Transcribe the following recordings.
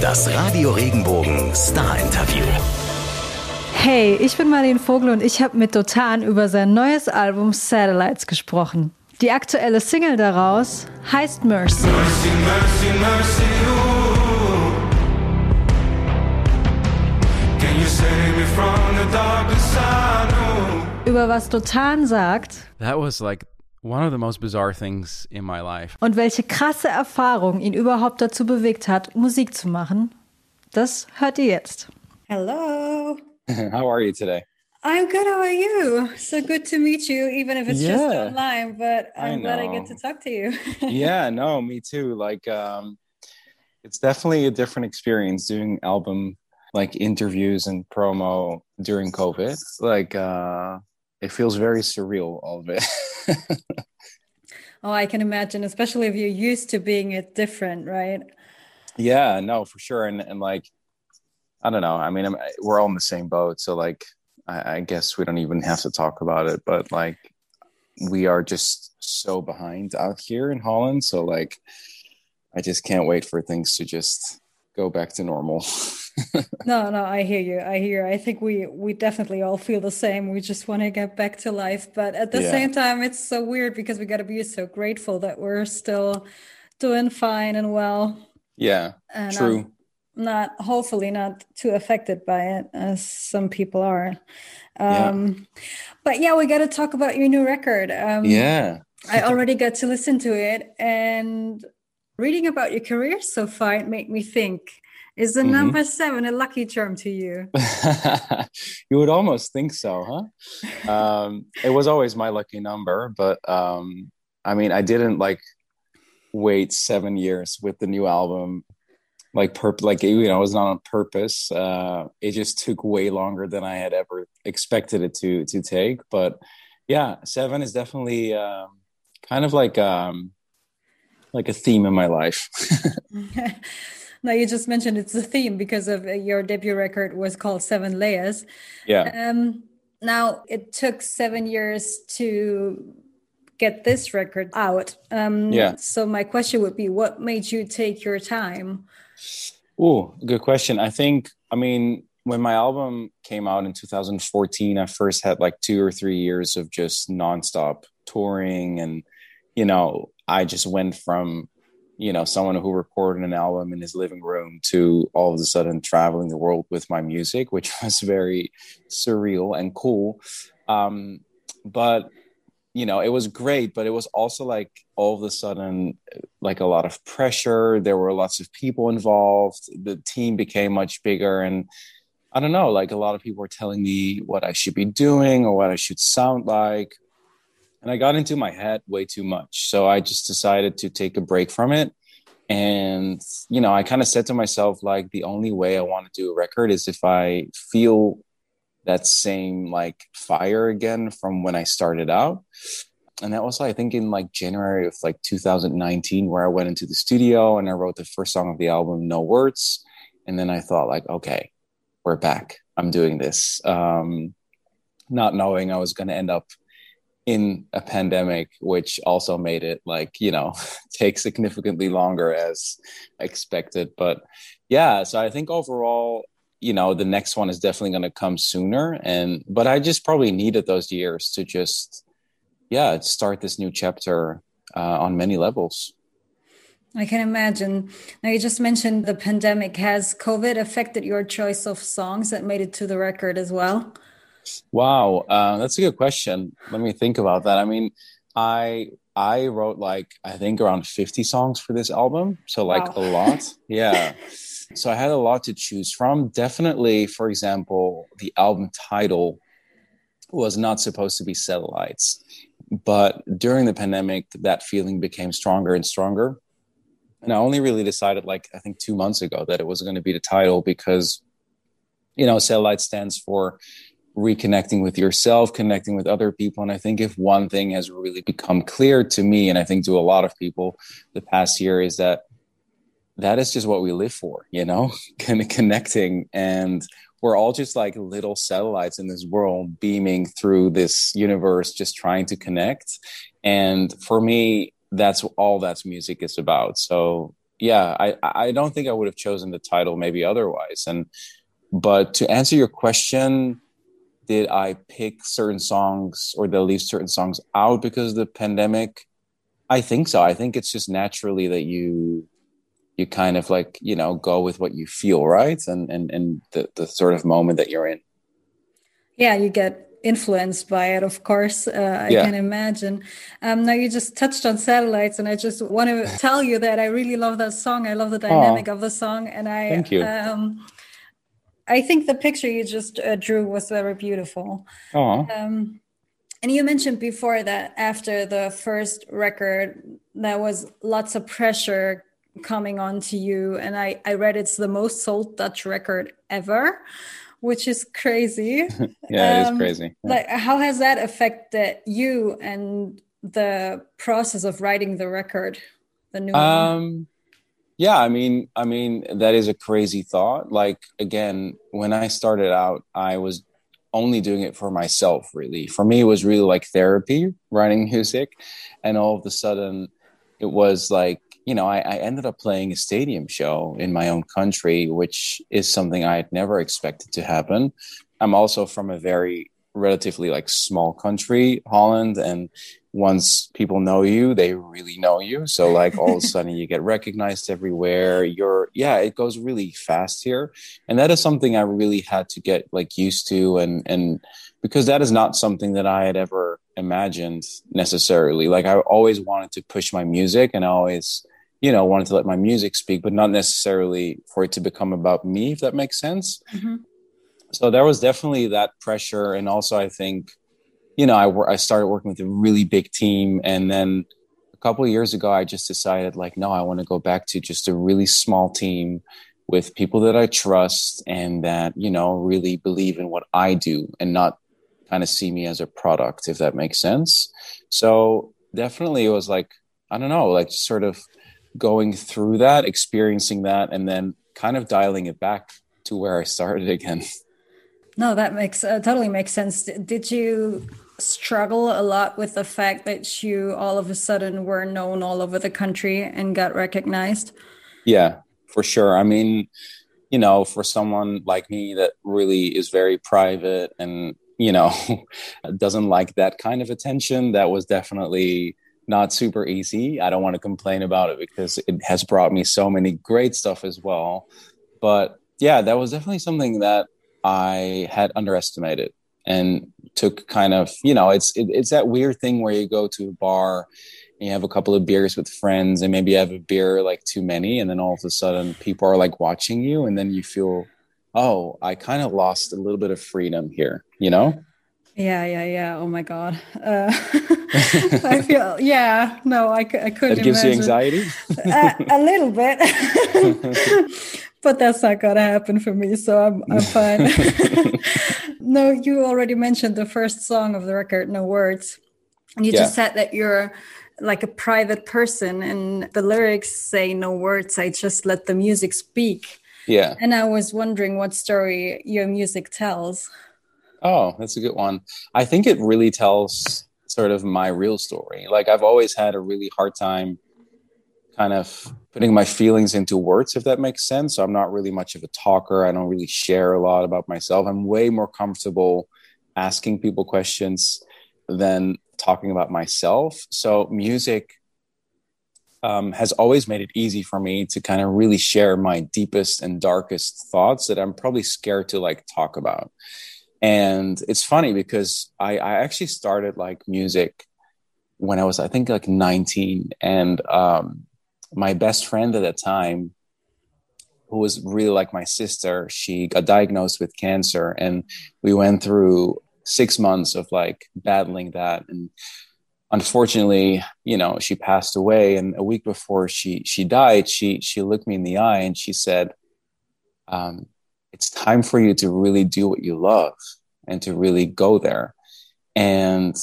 Das Radio Regenbogen Star Interview. Hey, ich bin Marlene Vogel und ich habe mit Dotan über sein neues Album Satellites gesprochen. Die aktuelle Single daraus heißt Mercy. Mercy, mercy, mercy, ooh. Can you save me from the darkest side? Ooh. Über was Dotan sagt That was like one of the most bizarre things in my life. und welche krasse Erfahrung ihn überhaupt dazu bewegt hat, Musik zu machen, das hört ihr jetzt. Hello. How are you today? I'm good. How are you? So good to meet you, even if it's just online. But I I'm glad I get to talk to you. yeah, no, me too. Like, um, it's definitely a different experience doing album like interviews and promo during COVID. Like, uh, it feels very surreal, all of it. oh, I can imagine, especially if you're used to being it different, right? yeah, no, for sure. And and like, I don't know. I mean, I'm, we're all in the same boat, so like, I, I guess we don't even have to talk about it. But like, we are just so behind out here in Holland. So like, I just can't wait for things to just go back to normal. No, no, I hear you. I hear. I think we we definitely all feel the same. We just want to get back to life, but at the Yeah. same time, it's so weird because we got to be so grateful that we're still doing fine and well. yeah, And true. not hopefully not too affected by it as some people are Yeah. um but yeah we got to talk about your new record um yeah. i already got to listen to it and reading about your career so far it made me think is the Mhm. number seven a lucky charm to you you would almost think so, huh? Um, it was always my lucky number, but um, I mean, I didn't like wait seven years with the new album. Like perp, like you know, it was not on purpose. Uh, it just took way longer than I had ever expected it to to take. But yeah, seven is definitely um, kind of like um, like a theme in my life. now you just mentioned it's a theme because of uh, your debut record was called seven layers yeah. Um, now it took seven years to get this record out. Um, Yeah. So my question would be, what made you take your time? Oh, good question. I think, I mean, when my album came out in 2014, I first had like two or three years of just nonstop touring. And, you know, I just went from, you know, someone who recorded an album in his living room to all of a sudden traveling the world with my music, which was very surreal and cool. Um, but, you know, it was great, but it was also like all of a sudden like a lot of pressure. There were lots of people involved. The team became much bigger. And I don't know, like a lot of people were telling me what I should be doing or what I should sound like. And I got into my head way too much. So I just decided to take a break from it. And, you know, I kind of said to myself, like, the only way I want to do a record is if I feel that same like fire again from when I started out and that was I think in like January of like 2019 where I went into the studio and I wrote the first song of the album No Words and then I thought like okay we're back I'm doing this um not knowing I was going to end up in a pandemic which also made it like you know take significantly longer as expected but yeah so I think overall you know the next one is definitely going to come sooner and but I just probably needed those years to just yeah start this new chapter uh, on many levels I can imagine. Now you just mentioned the pandemic. Has COVID affected your choice of songs that made it to the record as well? Wow uh, that's a good question. Let me think about that. I mean i i wrote like i think around 50 songs for this album so like Wow. a lot. Yeah. So i had a lot to choose from. Definitely for example the album title was not supposed to be satellites but during the pandemic that feeling became stronger and stronger. And i only really decided like i think two months ago that it was going to be the title because you know satellite stands for reconnecting with yourself connecting with other people. And i think if one thing has really become clear to me and i think to a lot of people the past year is that that is just what we live for you know kind of connecting. And we're all just like little satellites in this world beaming through this universe just trying to connect. And for me that's all that's music is about. So yeah, I I don't think I would have chosen the title maybe otherwise. And but to answer your question, did I pick certain songs or did I leave certain songs out because of the pandemic? I think so. I think it's just naturally that you you kind of like you know go with what you feel right and and and the, the sort of moment that you're in yeah you get influenced by it of course uh, i yeah. can imagine um, now you just touched on satellites and i just want to tell you that i really love that song i love the dynamic Aww. of the song and i thank you um, i think the picture you just uh, drew was very beautiful um, and you mentioned before that after the first record there was lots of pressure coming on to you and I, I read it's the most sold dutch record ever which is crazy yeah um, it is crazy yeah. like how has that affected you and the process of writing the record the new um one? Yeah i mean i mean that is a crazy thought. Like again when i started out i was only doing it for myself really. For me it was really like therapy writing music. And all of a sudden it was like you know, I, I, ended up playing a stadium show in my own country, which is something I had never expected to happen. I'm also from a very relatively like small country, Holland, and once people know you, they really know you. So like all of a sudden you get recognized everywhere. You're yeah, it goes really fast here. And that is something I really had to get like used to and and because that is not something that I had ever imagined necessarily. Like I always wanted to push my music and I always you know wanted to let my music speak but not necessarily for it to become about me if that makes sense mm-hmm. so there was definitely that pressure and also i think you know I, I started working with a really big team and then a couple of years ago i just decided like no i want to go back to just a really small team with people that i trust and that you know really believe in what i do and not kind of see me as a product if that makes sense so definitely it was like i don't know like sort of going through that, experiencing that, and then kind of dialing it back to where I started again. No, that makes uh, totally makes sense. Did you struggle a lot with the fact that you all of a sudden were known all over the country and got recognized? Yeah, for sure. I mean, you know, for someone like me that really is very private and, you know, doesn't like that kind of attention, that was definitely not super easy. I don't want to complain about it because it has brought me so many great stuff as well. But yeah, that was definitely something that I had underestimated and took kind of, you know, it's it, it's that weird thing where you go to a bar and you have a couple of beers with friends and maybe you have a beer like too many and then all of a sudden people are like watching you and then you feel, "Oh, I kind of lost a little bit of freedom here," you know? Yeah, yeah, yeah. Oh my god. Uh, I feel yeah. No, I, I couldn't. That gives imagine. you anxiety. uh, a little bit, but that's not gonna happen for me. So I'm I'm fine. No, you already mentioned the first song of the record, "No Words," and you yeah. just said that you're like a private person, and the lyrics say no words. I just let the music speak. Yeah. And I was wondering what story your music tells. Oh, that's a good one. I think it really tells sort of my real story. Like I've always had a really hard time kind of putting my feelings into words, if that makes sense. So I'm not really much of a talker. I don't really share a lot about myself. I'm way more comfortable asking people questions than talking about myself. So music um, has always made it easy for me to kind of really share my deepest and darkest thoughts that I'm probably scared to like talk about and it's funny because I, I actually started like music when I was I think like 19 and um, my best friend at that time who was really like my sister she got diagnosed with cancer and we went through 6 months of like battling that and unfortunately you know she passed away and a week before she she died she she looked me in the eye and she said um, it's time for you to really do what you love and to really go there. And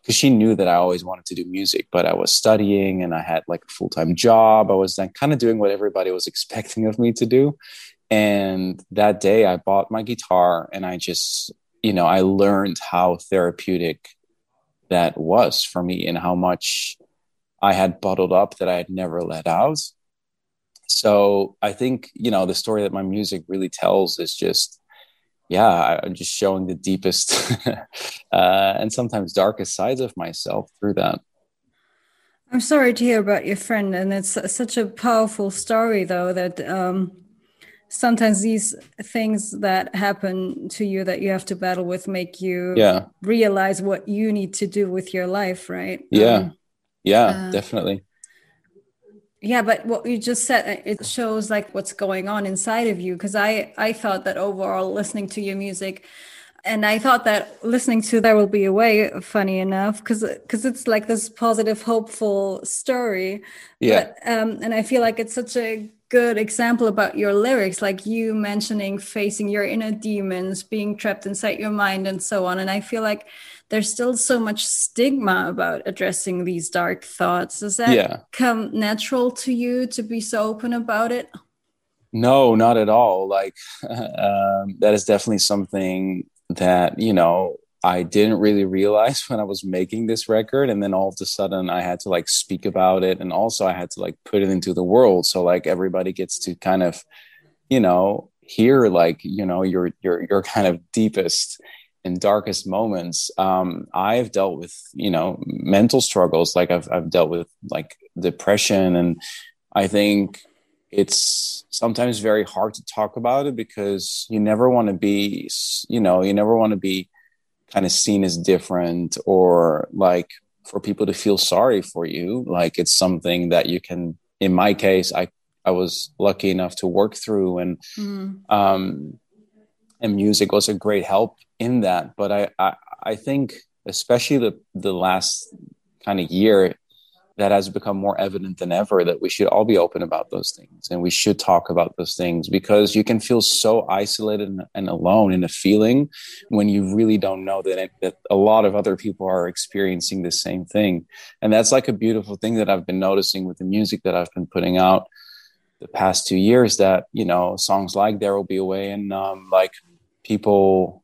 because she knew that I always wanted to do music, but I was studying and I had like a full time job. I was then kind of doing what everybody was expecting of me to do. And that day I bought my guitar and I just, you know, I learned how therapeutic that was for me and how much I had bottled up that I had never let out so I think you know the story that my music really tells is just yeah, I'm just showing the deepest uh, and sometimes darkest sides of myself through that. I'm sorry to hear about your friend, and it's such a powerful story, though, that um, sometimes these things that happen to you that you have to battle with make you yeah. realize what you need to do with your life, right? Yeah, um, yeah, uh, definitely. Yeah, but what you just said, uh, it shows like what's going on inside of you. Because I, I thought that overall, listening to your music, and I thought that listening to "There Will Be a Way," funny enough, because because it's like this positive, hopeful story. Yeah. But, um, and I feel like it's such a good example about your lyrics, like you mentioning facing your inner demons, being trapped inside your mind, and so on. And I feel like there's still so much stigma about addressing these dark thoughts. Does that yeah. come natural to you to be so open about it? No, not at all. Like um, that is definitely something that you know I didn't really realize when I was making this record. And then all of a sudden I had to like speak about it. And also I had to like put it into the world. So like everybody gets to kind of, you know, hear like, you know, your, your, your kind of deepest and darkest moments. Um, I've dealt with, you know, mental struggles. Like I've, I've dealt with like depression. And I think it's sometimes very hard to talk about it because you never want to be, you know, you never want to be kind of seen as different or like for people to feel sorry for you. Like it's something that you can, in my case, I, I was lucky enough to work through and, mm. um, and music was a great help in that. But I, I, I think especially the, the last kind of year, that has become more evident than ever that we should all be open about those things and we should talk about those things because you can feel so isolated and, and alone in a feeling when you really don't know that, it, that a lot of other people are experiencing the same thing. And that's like a beautiful thing that i've been noticing with the music that i've been putting out the past two years that you know songs like there will be a way and um, like people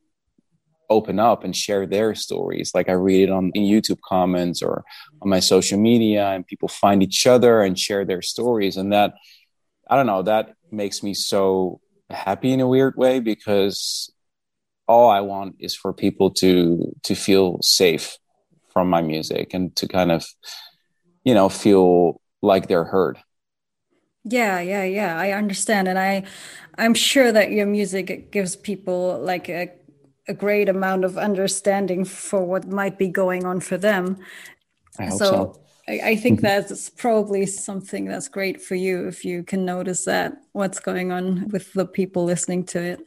open up and share their stories. Like I read it on in YouTube comments or on my social media, and people find each other and share their stories. And that, I don't know, that makes me so happy in a weird way because all I want is for people to to feel safe from my music and to kind of, you know, feel like they're heard. Yeah, yeah, yeah. I understand, and I, I'm sure that your music gives people like a a great amount of understanding for what might be going on for them. I so, so. I, I think that's probably something that's great for you if you can notice that what's going on with the people listening to it.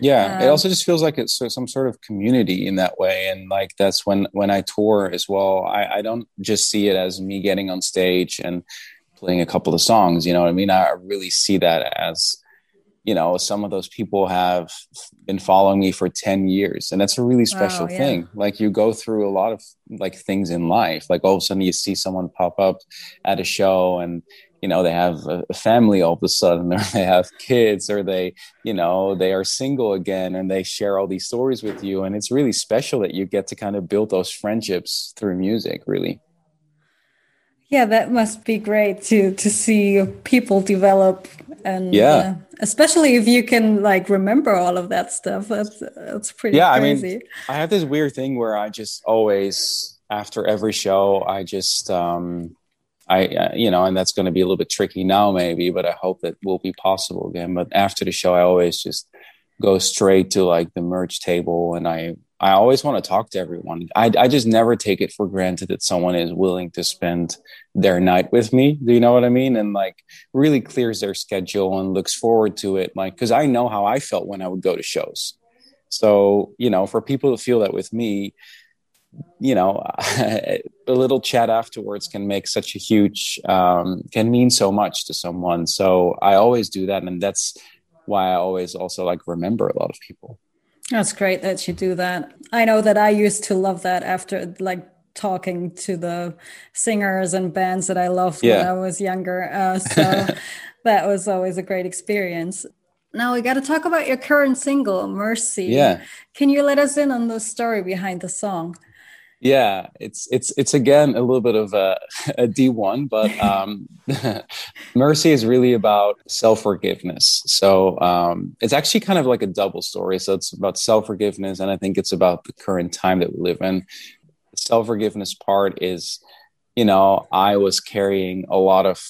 Yeah, um, it also just feels like it's some sort of community in that way, and like that's when when I tour as well. I, I don't just see it as me getting on stage and playing a couple of songs. You know what I mean? I really see that as you know some of those people have been following me for 10 years and that's a really special wow, yeah. thing. Like you go through a lot of like things in life. Like all of a sudden you see someone pop up at a show and you know they have a family all of a sudden or they have kids or they you know they are single again and they share all these stories with you and it's really special that you get to kind of build those friendships through music really. Yeah that must be great to to see people develop and yeah uh, especially if you can like remember all of that stuff that's that's pretty yeah crazy. i mean i have this weird thing where i just always after every show i just um i uh, you know and that's going to be a little bit tricky now maybe but i hope that will be possible again but after the show i always just go straight to like the merch table and i I always want to talk to everyone. I, I just never take it for granted that someone is willing to spend their night with me. Do you know what I mean? And like really clears their schedule and looks forward to it. Like, cause I know how I felt when I would go to shows. So, you know, for people to feel that with me, you know, a little chat afterwards can make such a huge, um, can mean so much to someone. So I always do that. And that's why I always also like remember a lot of people. That's great that you do that. I know that I used to love that after like talking to the singers and bands that I loved yeah. when I was younger. Uh, so that was always a great experience. Now we got to talk about your current single, Mercy. Yeah. Can you let us in on the story behind the song? Yeah it's it's it's again a little bit of a, a d1 but um mercy is really about self-forgiveness. So um it's actually kind of like a double story. So it's about self-forgiveness and i think it's about the current time that we live in. The self-forgiveness part is you know i was carrying a lot of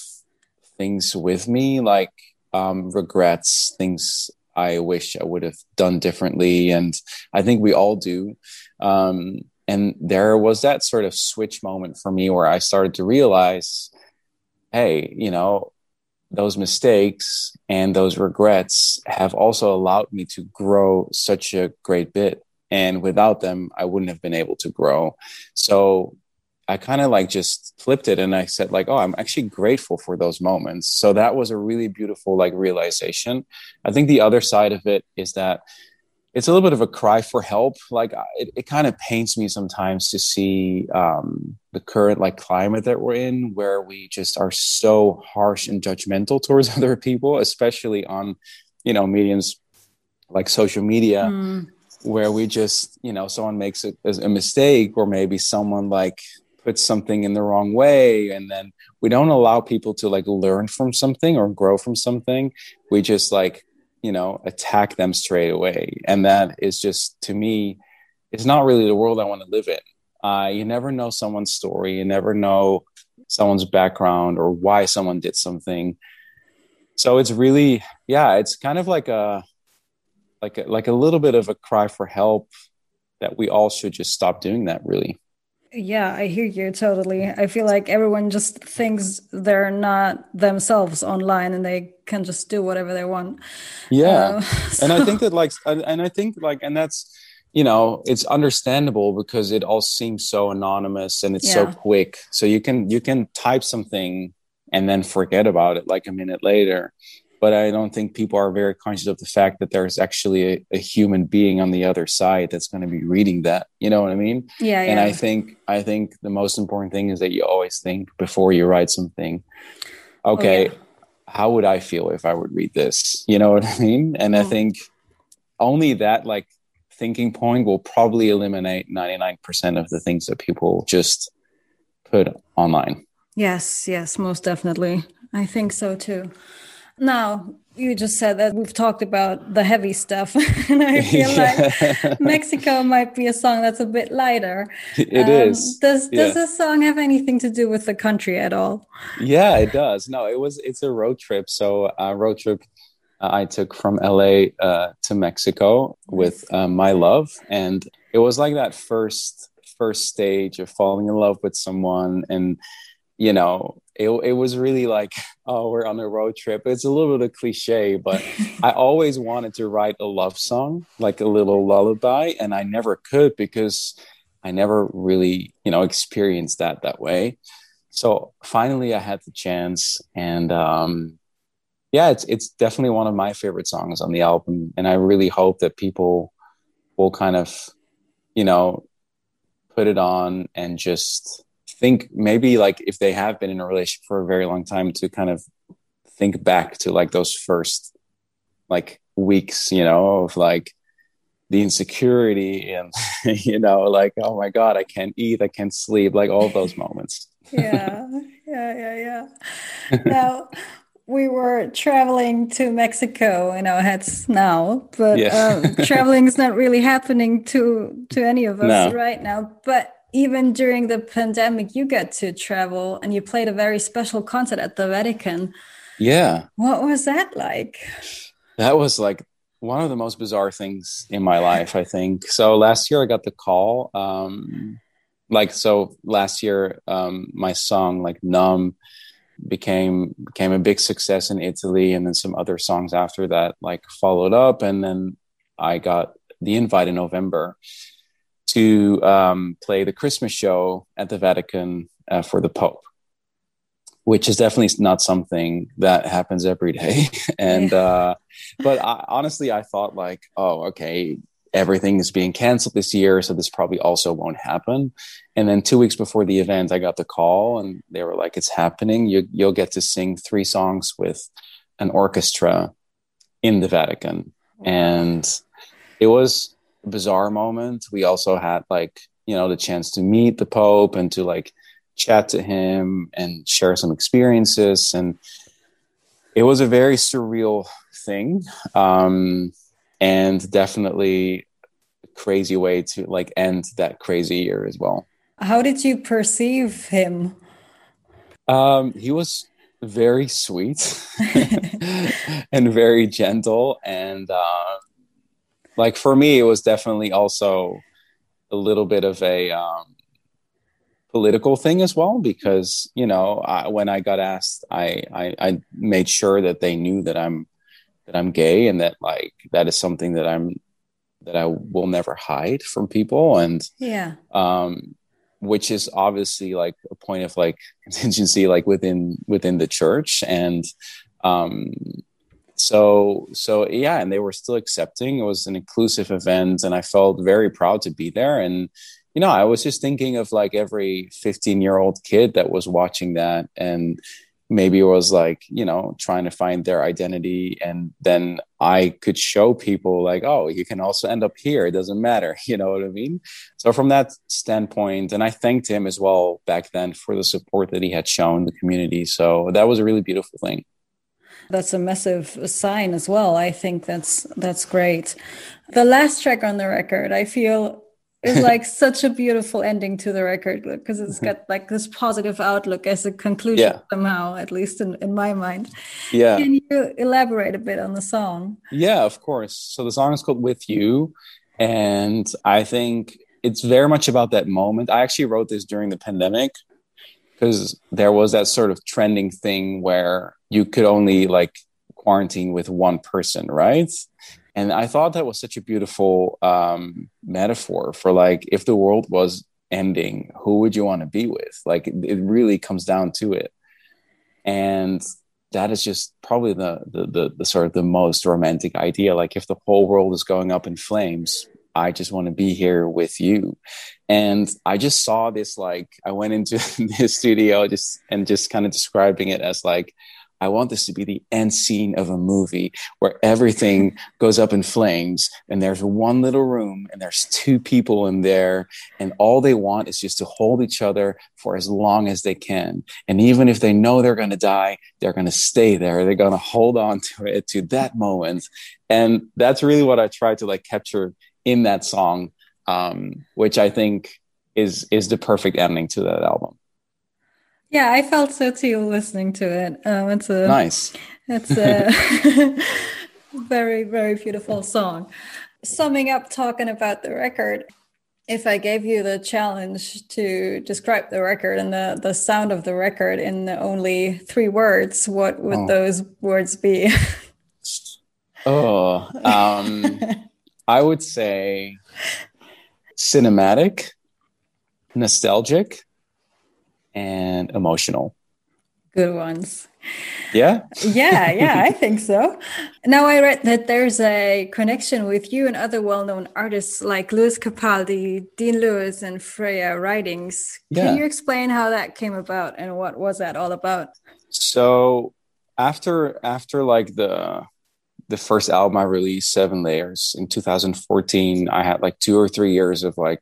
things with me like um regrets things i wish i would have done differently. And i think we all do. Um and there was that sort of switch moment for me where I started to realize, hey, you know, those mistakes and those regrets have also allowed me to grow such a great bit. And without them, I wouldn't have been able to grow. So I kind of like just flipped it and I said, like, oh, I'm actually grateful for those moments. So that was a really beautiful like realization. I think the other side of it is that it's a little bit of a cry for help. Like it, it kind of pains me sometimes to see um, the current like climate that we're in, where we just are so harsh and judgmental towards other people, especially on, you know, mediums like social media, mm. where we just, you know, someone makes a, a mistake or maybe someone like puts something in the wrong way, and then we don't allow people to like learn from something or grow from something. We just like you know attack them straight away. And that is just to me it's not really the world i want to live in. Uh, you never know someone's story. You never know someone's background or why someone did something. So it's really yeah it's kind of like a like a, like a little bit of a cry for help that we all should just stop doing that really yeah, I hear you totally. I feel like everyone just thinks they're not themselves online and they can just do whatever they want. Yeah. Uh, so. And I think that like and I think like and that's you know, it's understandable because it all seems so anonymous and it's yeah. so quick. So you can you can type something and then forget about it like a minute later but I don't think people are very conscious of the fact that there's actually a, a human being on the other side that's going to be reading that. You know what I mean? Yeah. And yeah. I think I think the most important thing is that you always think before you write something. Okay, oh, yeah. how would I feel if I would read this? You know what I mean? And I mm. think only that like thinking point will probably eliminate 99% of the things that people just put online. Yes, yes, most definitely. I think so too. Now, you just said that we've talked about the heavy stuff, and I feel yeah. like Mexico might be a song that's a bit lighter. It um, is. Does does yeah. this song have anything to do with the country at all? Yeah, it does. No, it was. It's a road trip. So a road trip uh, I took from LA uh, to Mexico with uh, my love, and it was like that first first stage of falling in love with someone and you know it, it was really like oh we're on a road trip. It's a little bit of cliche but i always wanted to write a love song like a little lullaby and i never could because i never really you know experienced that that way. So finally i had the chance and um yeah it's it's definitely one of my favorite songs on the album and i really hope that people will kind of you know put it on and just think maybe like if they have been in a relationship for a very long time to kind of think back to like those first like weeks, you know, of like the insecurity and you know, like oh my god, I can't eat, I can't sleep, like all those moments. yeah, yeah, yeah, yeah. now we were traveling to Mexico in our heads now, but yeah. um, traveling is not really happening to to any of us no. right now. But even during the pandemic, you get to travel and you played a very special concert at the Vatican. Yeah. What was that like? That was like one of the most bizarre things in my life, I think. So last year I got the call. Um, like so last year, um, my song like Numb became became a big success in Italy and then some other songs after that like followed up and then I got the invite in November to um, play the Christmas show at the Vatican uh, for the Pope, which is definitely not something that happens every day. and uh, but I, honestly, I thought like, oh, okay, everything is being canceled this year, so this probably also won't happen. And then two weeks before the event, I got the call, and they were like, "It's happening. You, you'll get to sing three songs with an orchestra in the Vatican." And it was bizarre moment. We also had like, you know the chance to meet the pope and to like chat to him and share some experiences. And it was a very surreal thing. Um, and definitely a crazy way to like end that crazy year as well. How did you perceive him? Um, he was very sweet and very gentle. And uh, like for me it was definitely also a little bit of a um, political thing as well because you know I, when I got asked, I, I, I made sure that they knew that I'm that I'm gay and that like that is something that I'm that I will never hide from people. And yeah. um which is obviously like a point of like contingency like within within the church. And um so so yeah and they were still accepting it was an inclusive event and i felt very proud to be there and you know, I was just thinking of like every 15 year old kid that was watching that and maybe was like, you know, trying to find their identity. And then I could show people like, oh, you can also end up here. It doesn't matter. You know what I mean? So from that standpoint, and I thanked him as well back then for the support that he had shown the community. So that was a really beautiful thing that's a massive sign as well. I think that's that's great. The last track on the record i feel is like such a beautiful ending to the record because it's got mm-hmm. like this positive outlook as a conclusion yeah. somehow at least in, in my mind. Yeah. Can you elaborate a bit on the song? Yeah of course. So the song is called with you and i think it's very much about that moment. I actually wrote this during the pandemic because there was that sort of trending thing where you could only like quarantine with one person right? And i thought that was such a beautiful um, metaphor for like if the world was ending who would you want to be with? Like it, really comes down to it. And that is just probably the, the, the the sort of the most romantic idea. Like if the whole world is going up in flames i just want to be here with you and i just saw this like i went into this studio just and just kind of describing it as like I want this to be the end scene of a movie where everything goes up in flames and there's one little room and there's two people in there and all they want is just to hold each other for as long as they can. And even if they know they're going to die, they're going to stay there. They're going to hold on to it to that moment. And that's really what I tried to like capture in that song, um, which I think is, is the perfect ending to that album. Yeah, I felt so too listening to it. Um, it's a nice. It's a very very beautiful song. Summing up, talking about the record. If I gave you the challenge to describe the record and the the sound of the record in only three words, what would oh. those words be? oh, um, I would say cinematic, nostalgic and emotional. Good ones. Yeah? yeah, yeah, I think so. Now I read that there's a connection with you and other well-known artists like Lewis Capaldi, Dean Lewis, and Freya Ridings. Can yeah. you explain how that came about and what was that all about? So after after like the the first album I released, Seven Layers, in 2014, I had like two or three years of like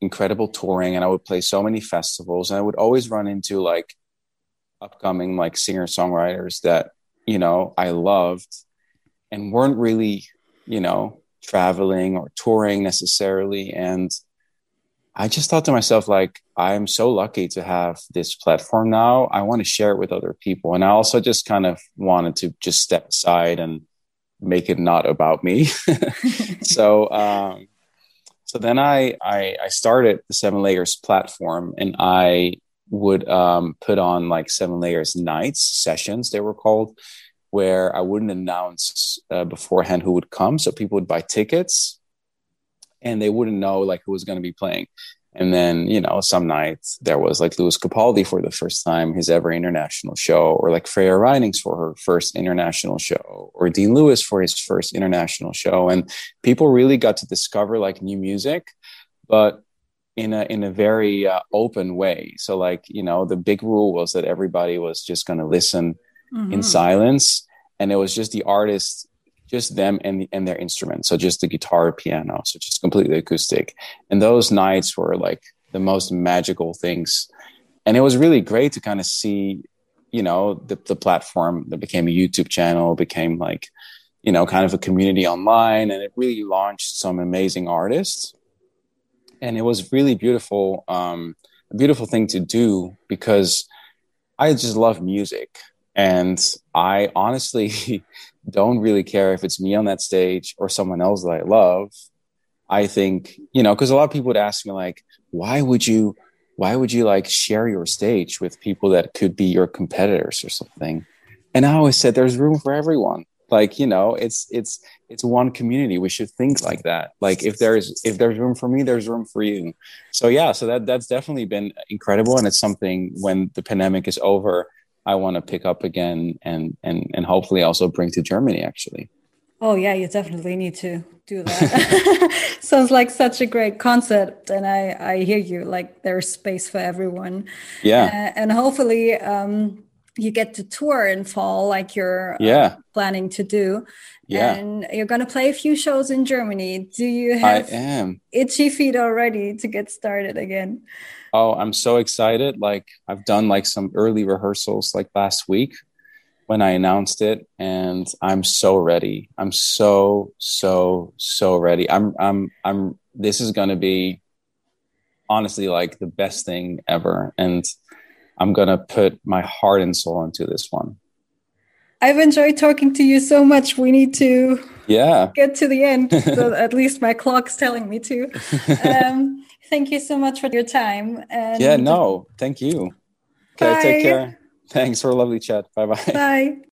incredible touring and I would play so many festivals and I would always run into like upcoming like singer songwriters that you know I loved and weren't really you know traveling or touring necessarily and I just thought to myself like I'm so lucky to have this platform now. I want to share it with other people and I also just kind of wanted to just step aside and make it not about me so um so then I, I, I started the Seven Layers platform, and I would um, put on like Seven Layers nights sessions. They were called, where I wouldn't announce uh, beforehand who would come, so people would buy tickets, and they wouldn't know like who was going to be playing. And then, you know, some nights there was like Lewis Capaldi for the first time, his ever international show, or like Freya Ridings for her first international show, or Dean Lewis for his first international show. And people really got to discover like new music, but in a in a very uh, open way. So like, you know, the big rule was that everybody was just going to listen mm-hmm. in silence and it was just the artist just them and and their instruments. So just the guitar, piano, so just completely acoustic. And those nights were like the most magical things. And it was really great to kind of see, you know, the, the platform that became a YouTube channel, became like, you know, kind of a community online, and it really launched some amazing artists. And it was really beautiful, um, a beautiful thing to do because I just love music. And I honestly don't really care if it's me on that stage or someone else that I love. I think, you know, because a lot of people would ask me, like, why would you, why would you like share your stage with people that could be your competitors or something? And I always said, there's room for everyone. Like, you know, it's, it's, it's one community. We should think like that. Like if there's, if there's room for me, there's room for you. So yeah, so that, that's definitely been incredible. And it's something when the pandemic is over, I want to pick up again and and and hopefully also bring to Germany actually. Oh yeah, you definitely need to do that. Sounds like such a great concept, and I I hear you. Like there's space for everyone. Yeah, uh, and hopefully um, you get to tour in fall, like you're uh, yeah planning to do. Yeah, and you're gonna play a few shows in Germany. Do you have I am itchy feet already to get started again? Oh, I'm so excited. Like I've done like some early rehearsals like last week when I announced it and I'm so ready. I'm so so so ready. I'm I'm I'm this is going to be honestly like the best thing ever and I'm going to put my heart and soul into this one. I've enjoyed talking to you so much. We need to yeah get to the end. so at least my clock's telling me to. Um, thank you so much for your time. And yeah, no, thank you. Okay, bye. take care. Thanks for a lovely chat. Bye-bye. Bye.